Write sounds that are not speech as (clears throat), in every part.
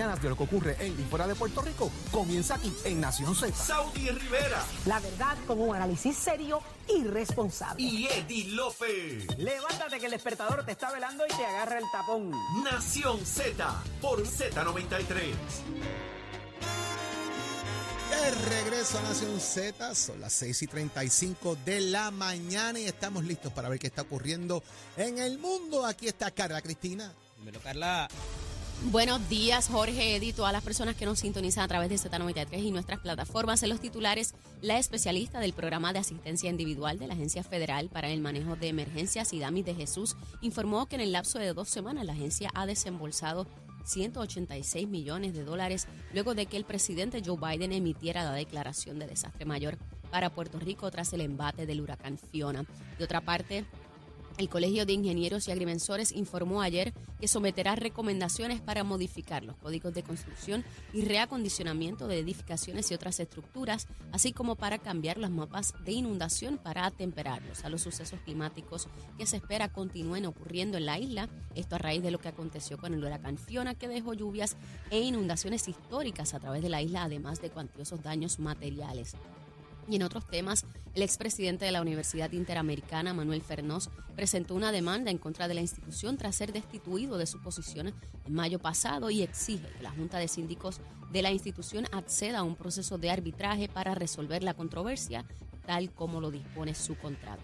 Mañanas de lo que ocurre en y fuera de Puerto Rico comienza aquí en Nación Z. Saudi Rivera La verdad con un análisis serio y responsable. y Eddie Lofe. Levántate que el despertador te está velando y te agarra el tapón. Nación Z por Z93. De regreso a Nación Z, son las 6 y 35 de la mañana y estamos listos para ver qué está ocurriendo en el mundo. Aquí está Carla Cristina. Dímelo, Carla. Buenos días, Jorge, Edith, todas las personas que nos sintonizan a través de Z93 y nuestras plataformas. En los titulares, la especialista del programa de asistencia individual de la Agencia Federal para el Manejo de Emergencias, Idami de Jesús, informó que en el lapso de dos semanas la agencia ha desembolsado 186 millones de dólares luego de que el presidente Joe Biden emitiera la declaración de desastre mayor para Puerto Rico tras el embate del huracán Fiona. De otra parte, el Colegio de Ingenieros y Agrimensores informó ayer que someterá recomendaciones para modificar los códigos de construcción y reacondicionamiento de edificaciones y otras estructuras, así como para cambiar los mapas de inundación para atemperarlos a los sucesos climáticos que se espera continúen ocurriendo en la isla. Esto a raíz de lo que aconteció con el huracán Fiona, que dejó lluvias e inundaciones históricas a través de la isla, además de cuantiosos daños materiales. Y en otros temas, el expresidente de la Universidad Interamericana, Manuel Fernós, presentó una demanda en contra de la institución tras ser destituido de su posición en mayo pasado y exige que la Junta de Síndicos de la institución acceda a un proceso de arbitraje para resolver la controversia, tal como lo dispone su contrato.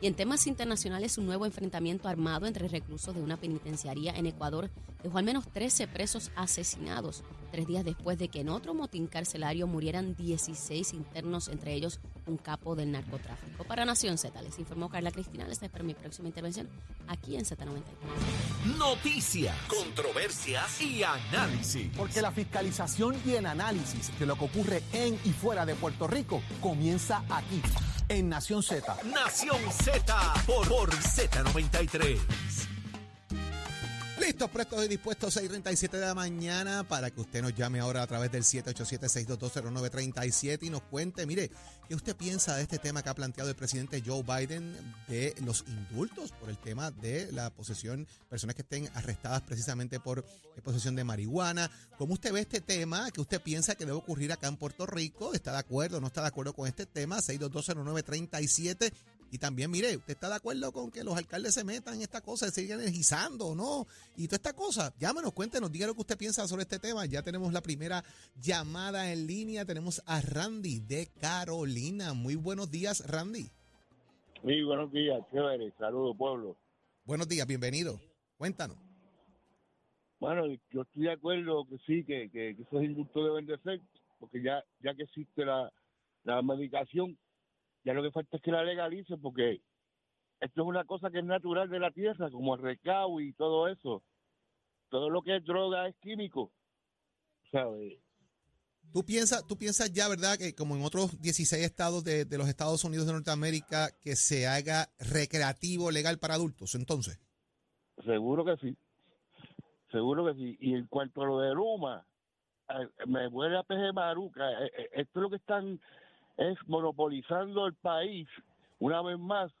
Y en temas internacionales, un nuevo enfrentamiento armado entre reclusos de una penitenciaría en Ecuador dejó al menos 13 presos asesinados, tres días después de que en otro motín carcelario murieran 16 internos, entre ellos un capo del narcotráfico. Para Nación Z, les informó Carla Cristina. Les espero mi próxima intervención aquí en Z93. Noticias, controversias y análisis. Porque la fiscalización y el análisis de lo que ocurre en y fuera de Puerto Rico comienza aquí en Nación Z. Nación Z por, por Z93. Listos, prestos y dispuestos, 6.37 de la mañana, para que usted nos llame ahora a través del 787-622-0937 y nos cuente, mire, ¿qué usted piensa de este tema que ha planteado el presidente Joe Biden de los indultos por el tema de la posesión, personas que estén arrestadas precisamente por eh, posesión de marihuana? ¿Cómo usted ve este tema? ¿Qué usted piensa que debe ocurrir acá en Puerto Rico? ¿Está de acuerdo o no está de acuerdo con este tema? 622-0937. Y también, mire, ¿usted está de acuerdo con que los alcaldes se metan en esta cosa, se sigan energizando o no? Y toda esta cosa, llámenos, cuéntenos, diga lo que usted piensa sobre este tema. Ya tenemos la primera llamada en línea. Tenemos a Randy de Carolina. Muy buenos días, Randy. Sí, buenos días, chévere. Saludos, pueblo. Buenos días, bienvenido. Cuéntanos. Bueno, yo estoy de acuerdo que sí, que, que, que esos indultos deben de ser, porque ya ya que existe la, la medicación, ya lo que falta es que la legalicen, porque esto es una cosa que es natural de la tierra, como el recao y todo eso. Todo lo que es droga es químico, ¿sabes? ¿Tú piensas, tú piensas ya, verdad, que como en otros 16 estados de, de los Estados Unidos de Norteamérica, que se haga recreativo legal para adultos, entonces? Seguro que sí. Seguro que sí. Y en cuanto a lo de Luma, eh, me vuelve a peje maruca. Eh, eh, Esto es lo que están es monopolizando el país una vez más.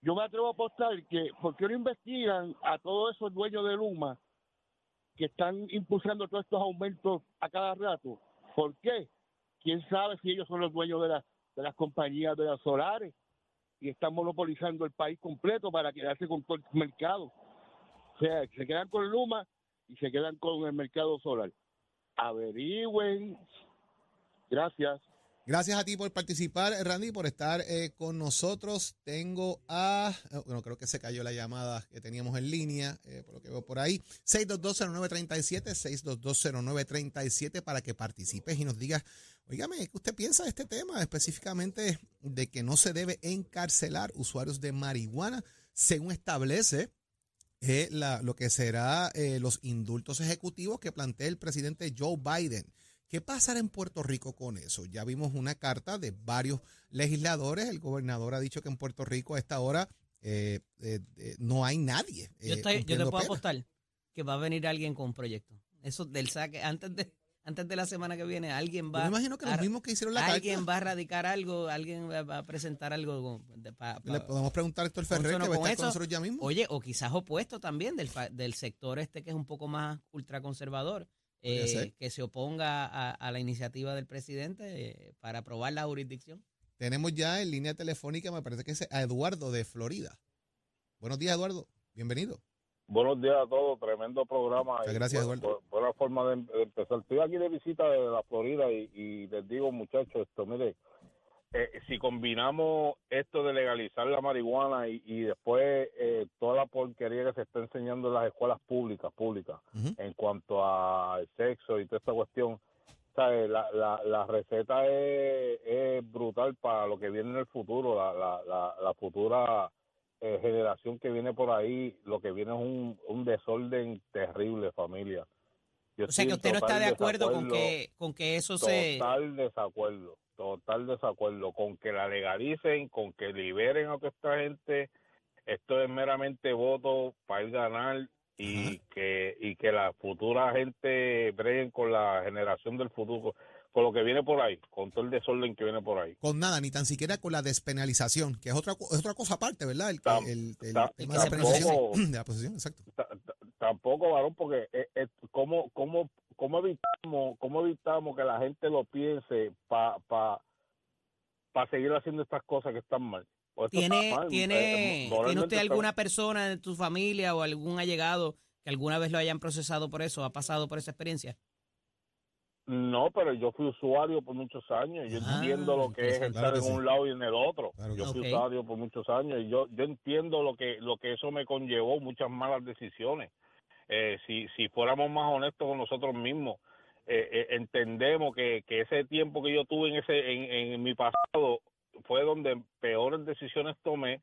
Yo me atrevo a apostar que, ¿por qué no investigan a todos esos dueños de Luma que están impulsando todos estos aumentos a cada rato? ¿Por qué? ¿Quién sabe si ellos son los dueños de, las de las compañías de las solares y están monopolizando el país completo para quedarse con todo el mercado? O sea, se quedan con Luma y se quedan con el mercado solar. Averigüen. Gracias. Gracias a ti por participar, Randy, por estar eh, con nosotros. Tengo a, eh, bueno, creo que se cayó la llamada que teníamos en línea, eh, por lo que veo por ahí. 6220937, 6220937 para que participes y nos digas, oígame, ¿qué usted piensa de este tema? Específicamente de que no se debe encarcelar usuarios de marihuana, según establece eh, la- lo que será los indultos ejecutivos que plantea el presidente Joe Biden. ¿Qué pasará en Puerto Rico con eso? Ya vimos una carta de varios legisladores. El gobernador ha dicho que en Puerto Rico a esta hora eh, eh, eh, no hay nadie. Yo, estoy- yo te puedo pena. apostar que va a venir alguien con un proyecto. Eso del saque, antes de, antes de la semana que viene, alguien Yo va me imagino que los mismos que hicieron la alguien carta. va a radicar algo, alguien va, a presentar algo con- de- pa- Le podemos preguntar a Héctor Ferrer, que va a con estar con eso. nosotros ya mismo. Oye, o quizás opuesto también del, del sector este que es un poco más ultraconservador, eh, que se oponga a, a la iniciativa del presidente eh, para aprobar la jurisdicción. Tenemos ya en línea telefónica, me parece que es a Eduardo de Florida. Buenos días, Eduardo. Bienvenido. Buenos días a todos, tremendo programa. Muchas gracias, buena- Eduardo. bu- Buena forma de, de empezar. Estoy aquí de visita de la Florida y, y les digo, muchachos, esto, mire, eh, si combinamos esto de legalizar la marihuana y, y después eh, toda la porquería que se está enseñando en las escuelas públicas, públicas, en cuanto al sexo y toda esta cuestión, ¿sabe? La, la, la receta es, es brutal para lo que viene en el futuro, la, la, la, la futura eh, generación que viene por ahí, lo que viene es un, un desorden terrible, familia. Yo O sea que usted no está total de acuerdo con que, con que eso se... Total desacuerdo, total desacuerdo con que la legalicen, con que liberen a toda esta gente. Esto es meramente voto para el ganar y que y que la futura gente breguen con la generación del futuro, con lo que viene por ahí, con todo el desorden que viene por ahí. Con nada, ni tan siquiera con la despenalización, que es otra, es otra cosa aparte, ¿verdad? El, Tam- el- tema de la penalización (clears throat) de la posesión, exacto. Ta- ta- tampoco varón porque eh, eh, cómo cómo cómo evitamos cómo evitamos que la gente lo piense para pa, pa seguir haciendo estas cosas que están mal O esto ¿Tiene, está mal, tiene, eh, ¿Tiene usted está- alguna persona en tu familia o algún allegado que alguna vez lo hayan procesado por eso, ha pasado por esa experiencia? no pero yo fui usuario por muchos años yo Ah, entiendo lo que es estar Claro que en sí. un lado y en el otro. Claro yo fui usuario por muchos años y yo yo entiendo lo que lo que eso me conllevó muchas malas decisiones eh, si si fuéramos más honestos con nosotros mismos eh, eh, entendemos que, que ese tiempo que yo tuve en ese en, en mi pasado fue donde peores decisiones tomé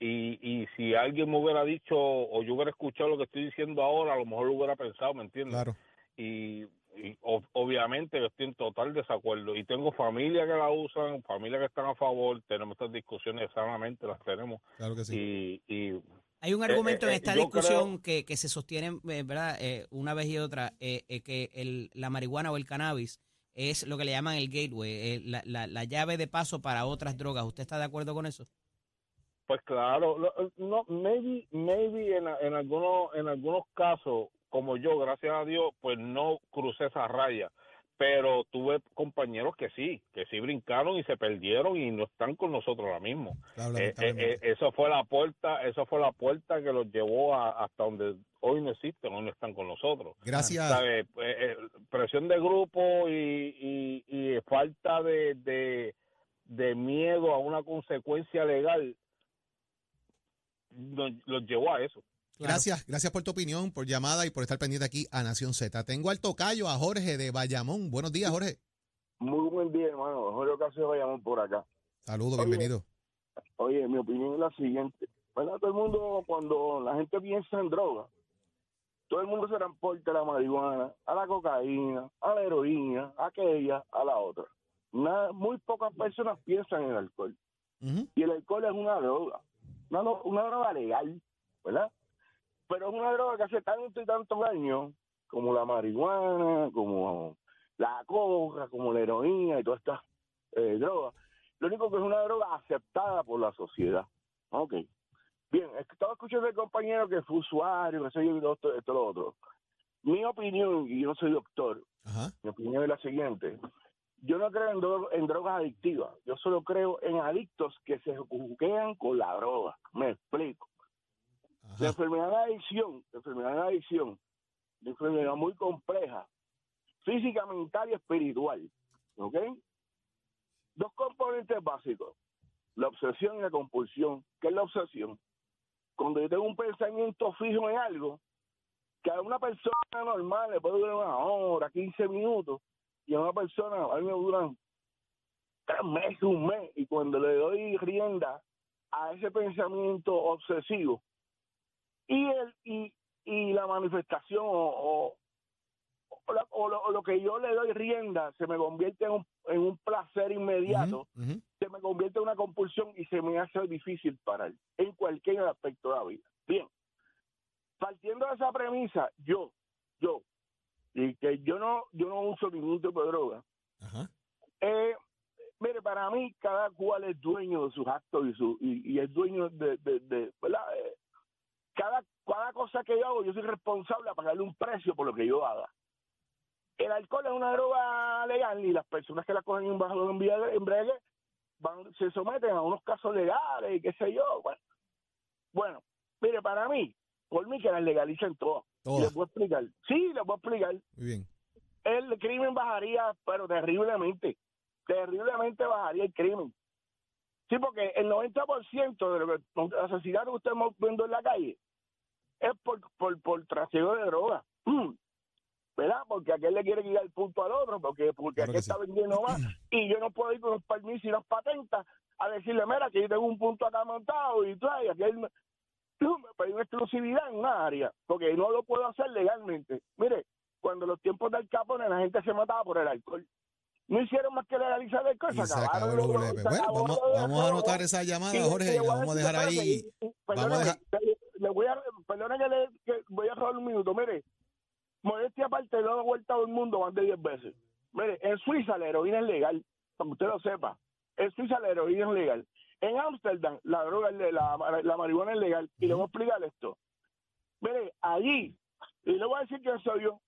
y, y si alguien me hubiera dicho o yo hubiera escuchado lo que estoy diciendo ahora a lo mejor lo hubiera pensado me entiendes Claro. y, y obviamente yo estoy en total desacuerdo y tengo familia que la usan, familia que están a favor, tenemos estas discusiones sanamente, las tenemos Claro que sí. y, y Hay un Eh, argumento eh, en esta discusión que, que se sostiene, eh, ¿verdad? Eh, una vez y otra, eh, eh, que el, la marihuana o el cannabis es lo que le llaman el gateway, eh, la, la, la llave de paso para otras drogas. ¿Usted está de acuerdo con eso? Pues claro, no, maybe, maybe en, en algunos, en algunos casos, como yo, gracias a Dios, pues no crucé esa raya, pero tuve compañeros que sí, que sí brincaron y se perdieron y no están con nosotros ahora mismo. Claro, Eh, eh, eh, eso fue la puerta, eso fue la puerta que los llevó a- hasta donde hoy no existen, hoy no están con nosotros. Gracias. ¿sabe? Presión de grupo y, y, y falta de, de, de miedo a una consecuencia legal los llevó a eso. Gracias, gracias por tu opinión, por llamada y por estar pendiente aquí a Nación Z. Tengo al tocayo, a Jorge de Bayamón. Buenos días, Jorge. Muy buen día, hermano. Jorge Ocasio Bayamón por acá. Saludos, Oye. bienvenido. Oye, mi opinión es la siguiente. ¿Verdad? Todo el mundo, cuando la gente piensa en droga, todo el mundo se transporta a la marihuana, a la cocaína, a la heroína, a aquella, a la otra. Nada, muy pocas personas piensan en el alcohol. Y el alcohol es una droga, una droga legal, ¿verdad? Pero es una droga que hace tanto y tanto daño como la marihuana, como la coca, como la heroína y todas estas eh, drogas. Lo único que es una droga aceptada por la sociedad. Ok. Bien, estaba escuchando al compañero que fue usuario, que soy esto, esto, lo otro. Mi opinión, y yo no soy doctor, Ajá. mi opinión es la siguiente. Yo no creo en, dro- en drogas adictivas. Yo solo creo en adictos que se juguean con la droga. Me explico. La enfermedad de adicción, la enfermedad de adicción, una enfermedad muy compleja, física, mental y espiritual. ¿Ok? Dos componentes básicos. La obsesión y la compulsión. ¿Qué es la obsesión? Cuando yo tengo un pensamiento fijo en algo, que a una persona normal le puede durar una hora, 15 minutos, y a una persona, a mí me duran tres meses, un mes, y cuando le doy rienda a ese pensamiento obsesivo, y el y, y la manifestación o, o, la- o lo, o lo que yo le doy rienda se me convierte en un, en un placer inmediato, se me convierte en una compulsión y se me hace difícil parar en cualquier aspecto de la vida. Bien, partiendo de esa premisa, yo, yo, y que yo no, yo no uso ningún tipo de droga. Eh, mire, para mí cada cual es dueño de sus actos y su y, y es dueño de, de, de- ¿verdad? Eh, cada, cada cosa que yo hago, yo soy responsable a pagarle un precio por lo que yo haga. El alcohol es una droga legal y las personas que la cogen en bajo de van, se someten a unos casos legales y qué sé yo. Bueno, bueno, mire, para mí, por mí que las legalicen todas. Todas. Les voy a explicar. Sí, les voy a explicar Muy bien. el crimen bajaría, pero terriblemente. Terriblemente bajaría el crimen. Sí, porque el 90% de los que- asesinatos que estamos viendo en la calle es por, por, por trasiego de droga. (clears throat) ¿Verdad? Porque aquel le quiere quitar el punto al otro, porque, porque Claro aquel sí. está vendiendo más. Y yo no puedo ir con los permisos y las patentas a decirle, mira, que yo tengo un punto acá montado y trae, aquel (clears throat) me pedí una exclusividad en una área, porque no lo puedo hacer legalmente. Mire, cuando los tiempos del Capone la gente se mataba por el alcohol. No hicieron más que legalizar el alcohol. Y se acabó acabaron los- Bueno, vamos, a anotar esa llamada, Jorge, la vamos a dejar ahí. Vamos a dejar- le- le voy a, perdona que le voy a robar un minuto. Mire, modestia aparte, lo he dado vuelta al mundo más de 10 veces. Mire, en Suiza la heroína es legal, que usted lo sepa. En Suiza la heroína es legal. En Ámsterdam la droga le- la, la marihuana es legal. Y le voy a explicar esto. Mire, allí, y le voy a decir que soy yo.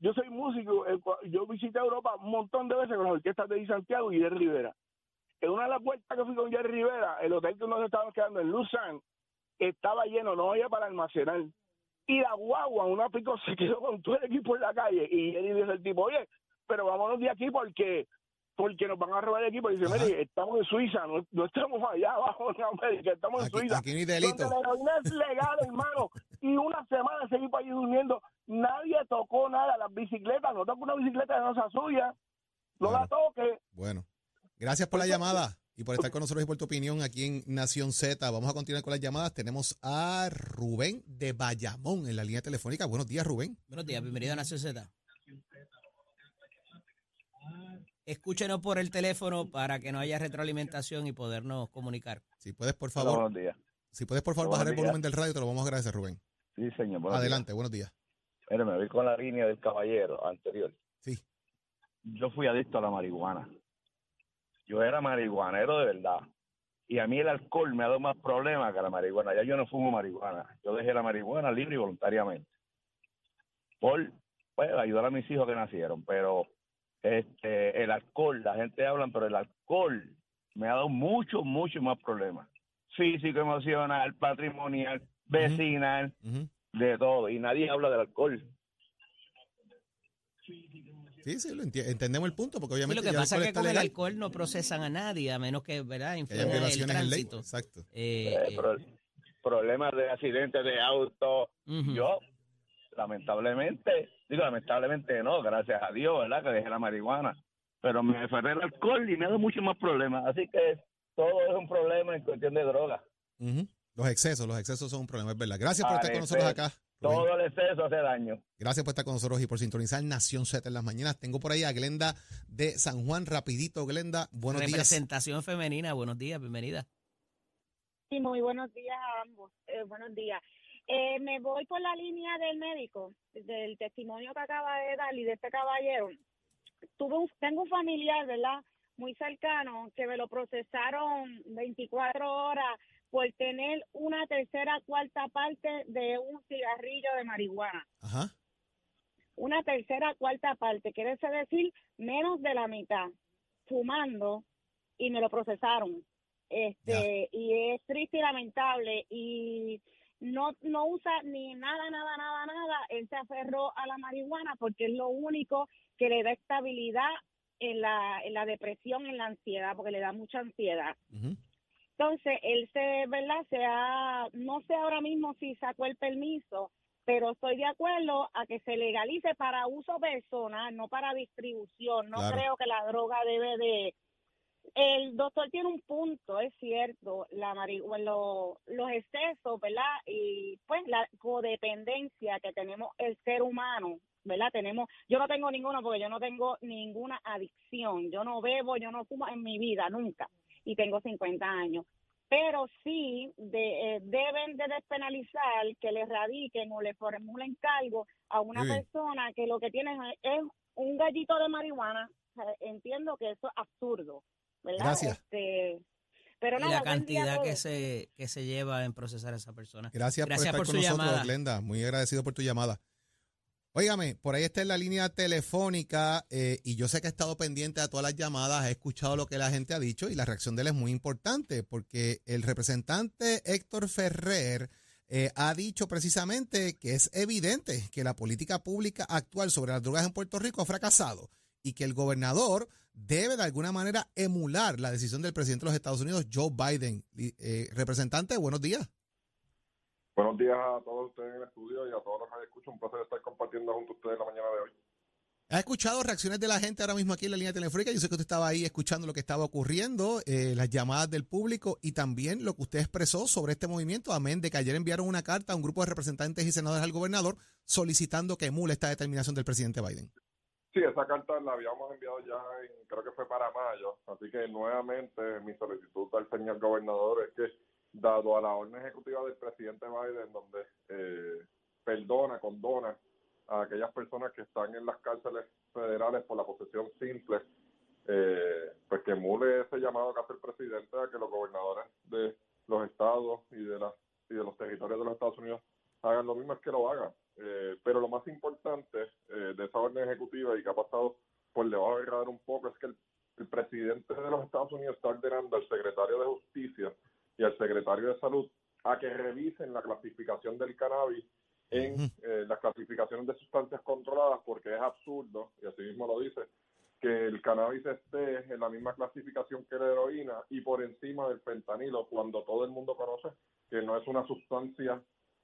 Yo soy músico, eh, yo visité Europa un montón de veces con las orquestas de Santiago y de Rivera. En una de las vueltas que fui con Jerry Rivera, el hotel que nos estábamos quedando en Luzán estaba lleno, no había para almacenar. Y la guagua, una pico, se quedó con todo el equipo en la calle. Y Jerry dice el tipo, oye, pero vámonos de aquí porque porque nos van a robar el equipo. Y dice, mire, estamos en Suiza, no, no estamos allá abajo en América, estamos en Suiza. aquí no hay Donde delito. la heroína es legal, hermano. Y una semana ese equipo allí durmiendo. Nadie tocó nada. Las bicicletas, no toca una bicicleta que no sea suya. No la toque. Bueno, gracias por la llamada y por estar con nosotros y por tu opinión aquí en Nación Z. Vamos a continuar con las llamadas. Tenemos a Rubén de Bayamón en la línea telefónica. Buenos días, Rubén. Buenos días, bienvenido a Nación Z. Escúchenos por el teléfono para que no haya retroalimentación y podernos comunicar. Si puedes, por Hola, favor, buenos días. si puedes, por favor, Buenos bajar el volumen del radio, te lo vamos a agradecer, Rubén. Sí, señor. buenos Adelante, buenos días. días. Mire, me voy con la línea del caballero anterior. Sí. Yo fui adicto a la marihuana. Yo era marihuanero de verdad. Y a mí el alcohol me ha dado más problemas que la marihuana. Ya yo no fumo marihuana. Yo dejé la marihuana libre y voluntariamente. Por pues, ayudar a mis hijos que nacieron. Pero este el alcohol, la gente habla, pero el alcohol me ha dado mucho, mucho más problemas. Físico, emocional, patrimonial, vecinal, de todo. Y nadie habla del alcohol. Sí, sí, lo enti- entendemos el punto, porque Sí, obviamente lo que ya el pasa es que con el alcohol no procesan a nadie, a menos que ¿verdad? influya en el violaciones en ley. tránsito. Exacto. Eh, Eh, eh, pro- problemas de accidentes de auto. Yo, lamentablemente, digo lamentablemente no, gracias a Dios, ¿verdad? Que dejé la marihuana. Pero me aferré al alcohol y me ha dado muchos más problemas. Así que todo es un problema en cuestión de droga. Los excesos, los excesos son un problema, es verdad. Gracias por estar con nosotros acá. Todo el exceso hace daño. Gracias por estar con nosotros y por sintonizar Nación Z en las mañanas. Tengo por ahí a Glenda de San Juan. Rapidito, Glenda. Buenos días. Representación femenina, buenos días, bienvenida. Sí, muy buenos días a ambos. Eh, buenos días. Eh, me voy por la línea del médico, del testimonio que acaba de dar y de este caballero. Tuve un, tengo un familiar, ¿verdad? Muy cercano, que me lo procesaron 24 horas por tener una tercera, cuarta parte de un cigarrillo de marihuana. Ajá. Una tercera, cuarta parte, quiere decir menos de la mitad, fumando y me lo procesaron. Este, y es triste y lamentable y no no usa ni nada, nada, nada, nada. Él se aferró a la marihuana porque es lo único que le da estabilidad en la, en la depresión, en la ansiedad, porque le da mucha ansiedad. Entonces, él se, ¿verdad? Se ha, no sé ahora mismo si sacó el permiso, pero estoy de acuerdo a que se legalice para uso personal, no para distribución. No Claro. creo que la droga debe de... El doctor tiene un punto, es cierto, la marihuana, lo- los excesos, ¿verdad? Y pues la codependencia que tenemos el ser humano, ¿verdad? Tenemos, yo no tengo ninguno porque yo no tengo ninguna adicción, yo no bebo, yo no fumo en mi vida, nunca, y tengo 50 años. pero sí de, eh, deben de despenalizar que le radiquen o le formulen cargo a una persona que lo que tiene es un gallito de marihuana. O sea, Entiendo que eso es absurdo, ¿verdad? Gracias. Este, pero y nada, la cantidad que se, que se lleva en procesar a esa persona. Gracias, Gracias por por estar su con nosotros, llamada. Glenda. Muy agradecido por tu llamada. Óigame, por ahí está en la línea telefónica eh, y yo sé que he estado pendiente a todas las llamadas, he escuchado lo que la gente ha dicho y la reacción de él es muy importante porque el representante Héctor Ferrer eh, ha dicho precisamente que es evidente que la política pública actual sobre las drogas en Puerto Rico ha fracasado y que el gobernador debe de alguna manera emular la decisión del presidente de los Estados Unidos, Joe Biden. Eh, representante, buenos días. Buenos días a todos ustedes en el estudio y a todos los que escuchan. Un placer estar compartiendo junto a ustedes la mañana de hoy. ¿Ha escuchado reacciones de la gente ahora mismo aquí en la línea telefónica? Yo sé que usted estaba ahí escuchando lo que estaba ocurriendo, eh, las llamadas del público y también lo que usted expresó sobre este movimiento, amén, de que ayer enviaron una carta a un grupo de representantes y senadores al gobernador solicitando que emule esta determinación del presidente Biden. Sí, esa carta la habíamos enviado ya, en- creo que fue para mayo. Así que nuevamente mi solicitud al señor gobernador es que, dado a la orden ejecutiva del presidente Biden, donde eh, perdona, condona a aquellas personas que están en las cárceles federales por la posesión simple, eh, pues que emule ese llamado que hace el presidente a que los gobernadores de los estados y de, las y de los territorios de los Estados Unidos hagan lo mismo, es que lo hagan. Eh, pero lo más importante eh, de esa orden ejecutiva y que ha pasado por debajo del radar un poco es que el, el presidente de los Estados Unidos está ordenando al secretario de Justicia y al secretario de Salud a que revisen la clasificación del cannabis en eh, las clasificaciones de sustancias controladas porque es absurdo, y así mismo lo dice, que el cannabis esté en la misma clasificación que la heroína y por encima del fentanilo cuando todo el mundo conoce que no es una sustancia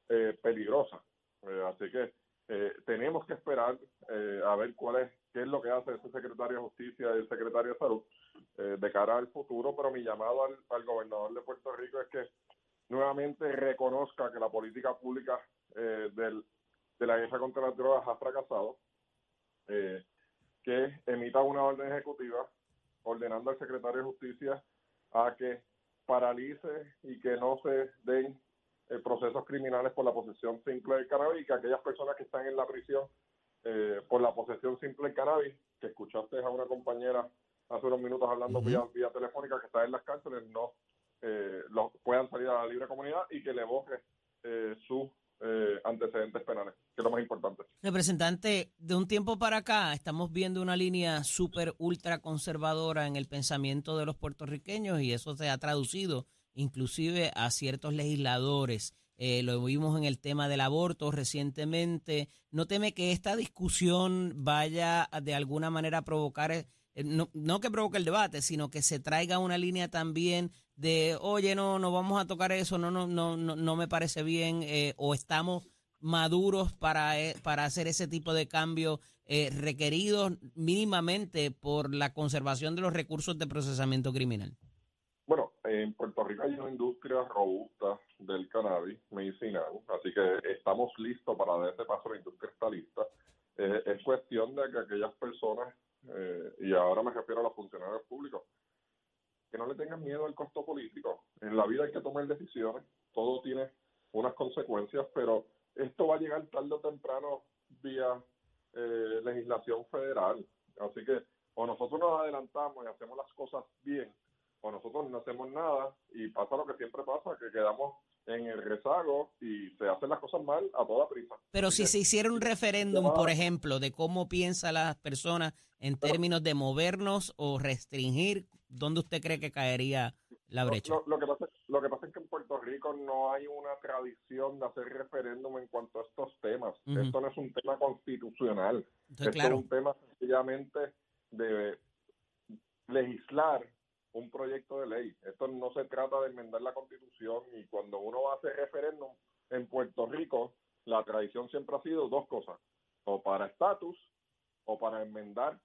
eh, peligrosa. Eh, así que eh, tenemos que esperar eh, a ver cuál es, qué es lo que hace ese secretario de Justicia y el secretario de Salud eh, de cara al futuro, pero mi llamado al, al gobernador de Puerto Rico es que nuevamente reconozca que la política pública eh, del, de la guerra contra las drogas ha fracasado, eh, que emita una orden ejecutiva ordenando al secretario de Justicia a que paralice y que no se den eh, procesos criminales por la posesión simple del cannabis y que aquellas personas que están en la prisión eh, por la posesión simple del cannabis, que escuchaste a una compañera hace unos minutos hablando vía, vía telefónica que está en las cárceles, no eh, los puedan salir a la libre comunidad y que le borre eh, sus eh, antecedentes penales, que es lo más importante. Representante, de un tiempo para acá estamos viendo una línea súper ultra conservadora en el pensamiento de los puertorriqueños y eso se ha traducido inclusive a ciertos legisladores. Eh, lo vimos en el tema del aborto recientemente. ¿No teme que esta discusión vaya de alguna manera a provocar, no que provoque el debate, sino que se traiga una línea también de, oye, no, no vamos a tocar eso, no, no, no, no, no me parece bien, eh, o estamos maduros para, eh, para hacer ese tipo de cambios eh, requeridos mínimamente por la conservación de los recursos de procesamiento criminal? Bueno, en Puerto Rico hay una industria robusta del cannabis medicinal, así que estamos listos para dar ese paso, la industria está lista. Eh, es cuestión de que aquellas personas, eh, y ahora me refiero a los funcionarios públicos, que no le tengan miedo al costo político. En la vida hay que tomar decisiones, todo tiene unas consecuencias, pero esto va a llegar tarde o temprano vía eh, legislación federal. Así que o nosotros nos adelantamos y hacemos las cosas bien, o nosotros no hacemos nada y pasa lo que siempre pasa, que quedamos en el rezago y se hacen las cosas mal a toda prisa. Pero si se hiciera un referéndum, por ejemplo, de cómo piensan las personas en términos de movernos o restringir, ¿dónde usted cree que caería la brecha? Lo, lo que pasa, lo que pasa es que en Puerto Rico no hay una tradición de hacer referéndum en cuanto a estos temas. Esto no es un tema constitucional. Entonces, Esto claro. es un tema sencillamente de legislar un proyecto de ley. Esto no se trata de enmendar la constitución y cuando uno va a hacer referéndum en Puerto Rico, la tradición siempre ha sido dos cosas, o para estatus o para enmendar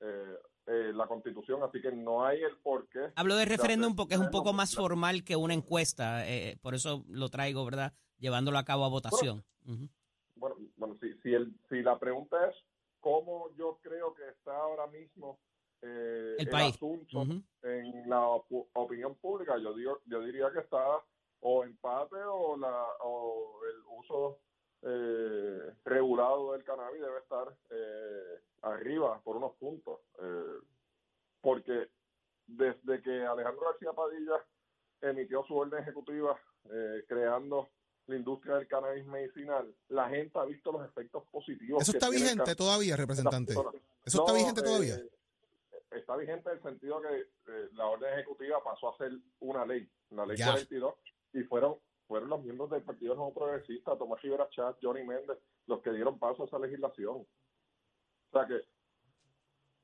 eh, eh, la constitución, así que no hay el por qué. Hablo de referéndum porque es un poco más formal que una encuesta, eh, por eso lo traigo, ¿verdad? Llevándolo a cabo a votación. Bueno, bueno si, si, el, si la pregunta es cómo yo creo que está ahora mismo eh, El país. asunto en la opu- opinión pública, yo digo, yo diría que está o empate o la o el uso eh, regulado del cannabis debe estar eh, arriba por unos puntos, eh, porque desde que Alejandro García Padilla emitió su orden ejecutiva eh, creando la industria del cannabis medicinal, la gente ha visto los efectos positivos. Eso está vigente todavía, representante. Eso está vigente eh, todavía. está vigente en el sentido que eh, la orden ejecutiva pasó a ser una ley, la ley Ya. 42, y fueron fueron los miembros del Partido Nuevo Progresista, Tomás Rivera Chat, Johnny Méndez, los que dieron paso a esa legislación. O sea que,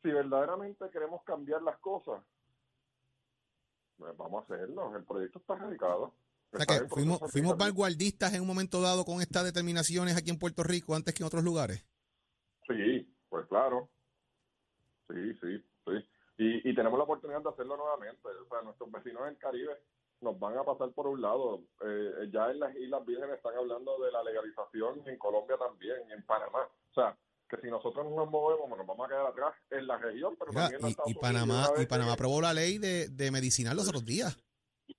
si verdaderamente queremos cambiar las cosas, pues vamos a hacerlo. El proyecto está radicado. O sea que fuimos, fuimos vanguardistas en un momento dado con estas determinaciones aquí en Puerto Rico antes que en otros lugares. Sí, pues claro. Sí, sí, sí. Y, y tenemos la oportunidad de hacerlo nuevamente. O sea, nuestros vecinos del Caribe nos van a pasar por un lado. Eh, ya en las Islas Vírgenes están hablando de la legalización, en Colombia también, en Panamá. O sea, que si nosotros no nos movemos, nos vamos a quedar atrás en la región, pero Oiga, también en y, Estados y. Panamá y Panamá aprobó la ley de, de medicinal los otros días. Sí,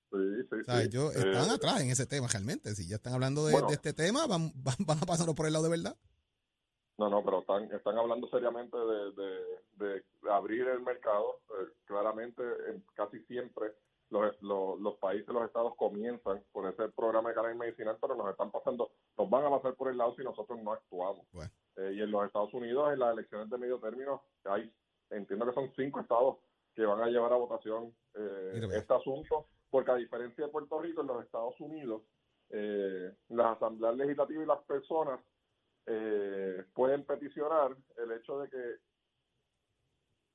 sí, O sea, sí. ellos Eh, están atrás en ese tema realmente. Si ya están hablando de, Bueno. de este tema, van, van, van a pasarlo por el lado de verdad. No, no, pero están, están hablando seriamente de, de, de abrir el mercado. Eh, claramente, en- casi siempre los, los, los países, los estados comienzan con ese programa de cannabis medicinal, pero nos están pasando, nos van a pasar por el lado si nosotros no actuamos. Eh, y en los Estados Unidos, en las elecciones de medio término, hay, entiendo que son cinco estados que van a llevar a votación eh, este asunto, porque a diferencia de Puerto Rico, en los Estados Unidos, eh, las asambleas legislativas y las personas eh, pueden peticionar el hecho de que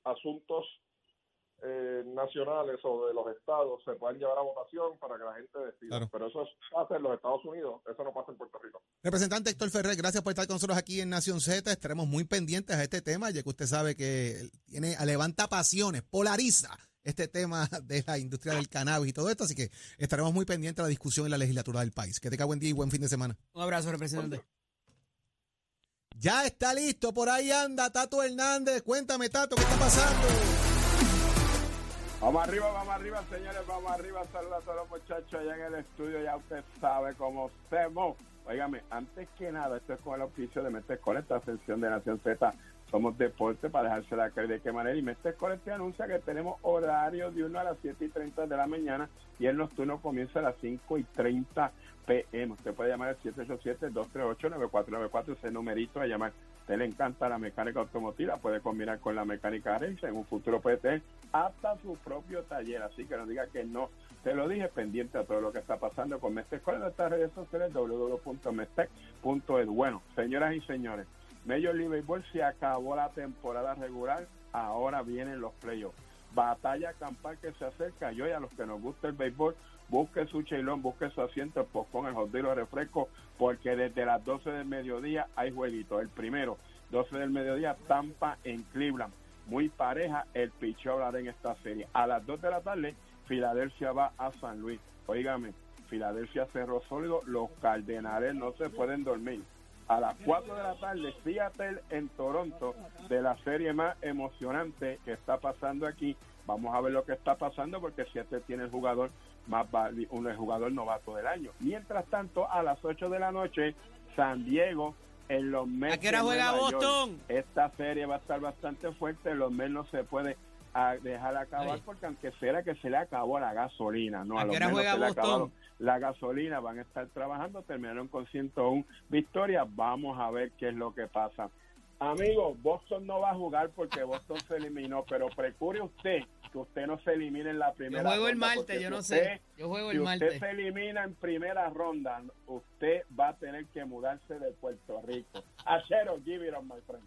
asuntos eh, nacionales o de los estados se puedan llevar a votación para que la gente decida. Claro. Pero eso es- pasa en los Estados Unidos, eso no pasa en Puerto Rico. Representante Héctor Ferrer, gracias por estar con nosotros aquí en Nación Z. Estaremos muy pendientes a este tema, ya que usted sabe que tiene levanta pasiones, polariza este tema de la industria del cannabis y todo esto, así que estaremos muy pendientes a la discusión en la legislatura del país. Que tenga buen día y buen fin de semana. Un abrazo, representante. Ya está listo, por ahí anda Tato Hernández. Cuéntame, Tato, ¿qué está pasando? Vamos arriba, vamos arriba, señores, vamos arriba. Saludos a todos los muchachos allá en el estudio. Ya usted sabe cómo hacemos. Óigame, antes que nada, esto es con el oficio de Mestre con esta ascensión de Nación Z. Somos deporte para dejársela caer de qué manera. Y Mestre Core te anuncia que tenemos horario de 1 a las 7 y 30 de la mañana y el nocturno comienza a las 5 y 30 pm. Usted puede llamar al 787-238-9494, ese numerito a llamar. Usted le encanta la mecánica automotiva, puede combinar con la mecánica race. En un futuro puede tener hasta su propio taller. Así que no diga que no. Te lo dije pendiente a todo lo que está pasando con Mestec. ¿Cuáles son nuestras redes sociales? www.mestec.edu. Bueno, señoras y señores, Major League Baseball se acabó la temporada regular. Ahora vienen los playoffs. Batalla campal que se acerca. Y a los que nos gusta el béisbol, busque su chelón, busque su asiento, el popcorn, el dog y los refrescos, porque desde las 12 del mediodía hay jueguitos. El primero, 12 del mediodía, Tampa en Cleveland. Muy pareja el picheo en esta serie. A las 2 de la tarde, Filadelfia va a San Luis. Óigame, Filadelfia cerró sólido, los Cardenales no se pueden dormir. A las 4 de la tarde, Seattle en Toronto, de la serie más emocionante que está pasando aquí. Vamos a ver lo que está pasando porque Seattle tiene el jugador más vali- un jugador novato del año. Mientras tanto, a las 8 de la noche, San Diego en los Mets. ¿A qué hora juega York. Boston? Esta serie va a estar bastante fuerte. Los Mets no se puede ah, dejar acabar Ay. porque aunque sea que se le acabó la gasolina, no ¿A los qué hora juega Boston? La gasolina, van a estar trabajando, terminaron con 101 victorias. Vamos a ver qué es lo que pasa. Amigo, Boston no va a jugar porque Boston se eliminó, pero precure usted que usted no se elimine en la primera Yo juego el ronda, martes, yo si no usted- sé. Yo juego si el usted martes. se elimina en primera ronda, usted va a tener que mudarse de Puerto Rico. Achero, give it on, my friend.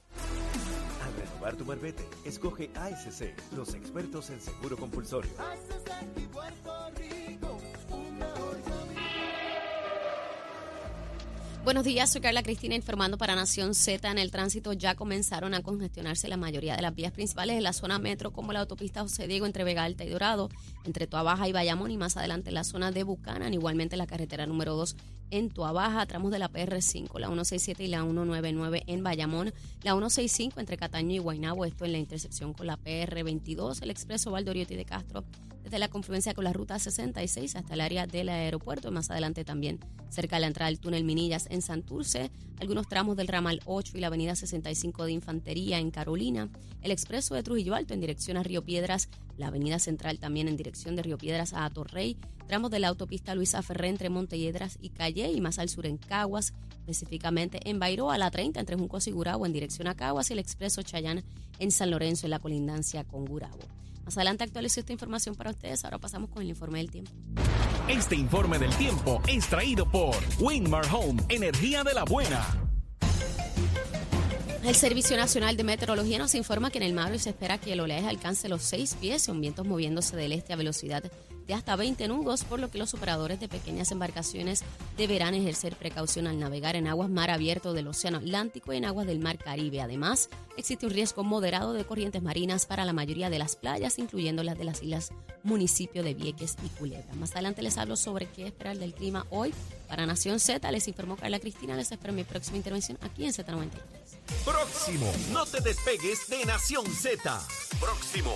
Al renovar tu marbete, escoge ASC, los expertos en seguro compulsorio. Buenos días, soy Carla Cristina informando para Nación Z. En el tránsito ya comenzaron a congestionarse la mayoría de las vías principales de la zona metro, como la autopista José Diego entre Vega Alta y Dorado, entre Tuabaja y Bayamón y más adelante la zona de Bucanan, igualmente la carretera número 2 en Tuabaja, tramos de la PR5, la 167 y la 199 en Bayamón, la 165 entre Cataño y Guaynabo, esto en la intersección con la PR22, el expreso Valdoriotti de Castro desde la confluencia con la ruta 66 hasta el área del aeropuerto, más adelante también cerca de la entrada del túnel Minillas en Santurce, algunos tramos del ramal 8 y la avenida 65 de Infantería en Carolina, el expreso de Trujillo Alto en dirección a Río Piedras, la avenida Central también en dirección de Río Piedras a Torrey, tramos de la autopista Luisa Ferré entre Montelledras y Calle y más al sur en Caguas, específicamente en Bairoa, la 30 entre Juncos y Gurabo en dirección a Caguas y el expreso Chayán en San Lorenzo en la colindancia con Gurabo. Más adelante actualizo esta información para ustedes. Ahora pasamos con el informe del tiempo. Este informe del tiempo es traído por Winmar Home, energía de la buena. El Servicio Nacional de Meteorología nos informa que en el mar se espera que el oleaje alcance los seis pies, con vientos moviéndose del este a velocidad de hasta 20 nudos, por lo que los operadores de pequeñas embarcaciones deberán ejercer precaución al navegar en aguas mar abierto del Océano Atlántico y en aguas del Mar Caribe. Además, existe un riesgo moderado de corrientes marinas para la mayoría de las playas, incluyendo las de las islas municipio de Vieques y Culebra. Más adelante les hablo sobre qué esperar del clima hoy. Para Nación Z, les informó Carla Cristina. Les espero mi próxima intervención aquí en Z93. Próximo, no te despegues de Nación Z. Próximo.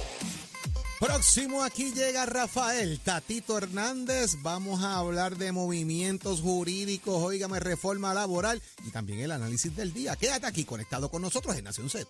Próximo aquí llega Rafael Tatito Hernández. Vamos a hablar de movimientos jurídicos, óigame, reforma laboral y también el análisis del día. Quédate aquí conectado con nosotros en Nación Z.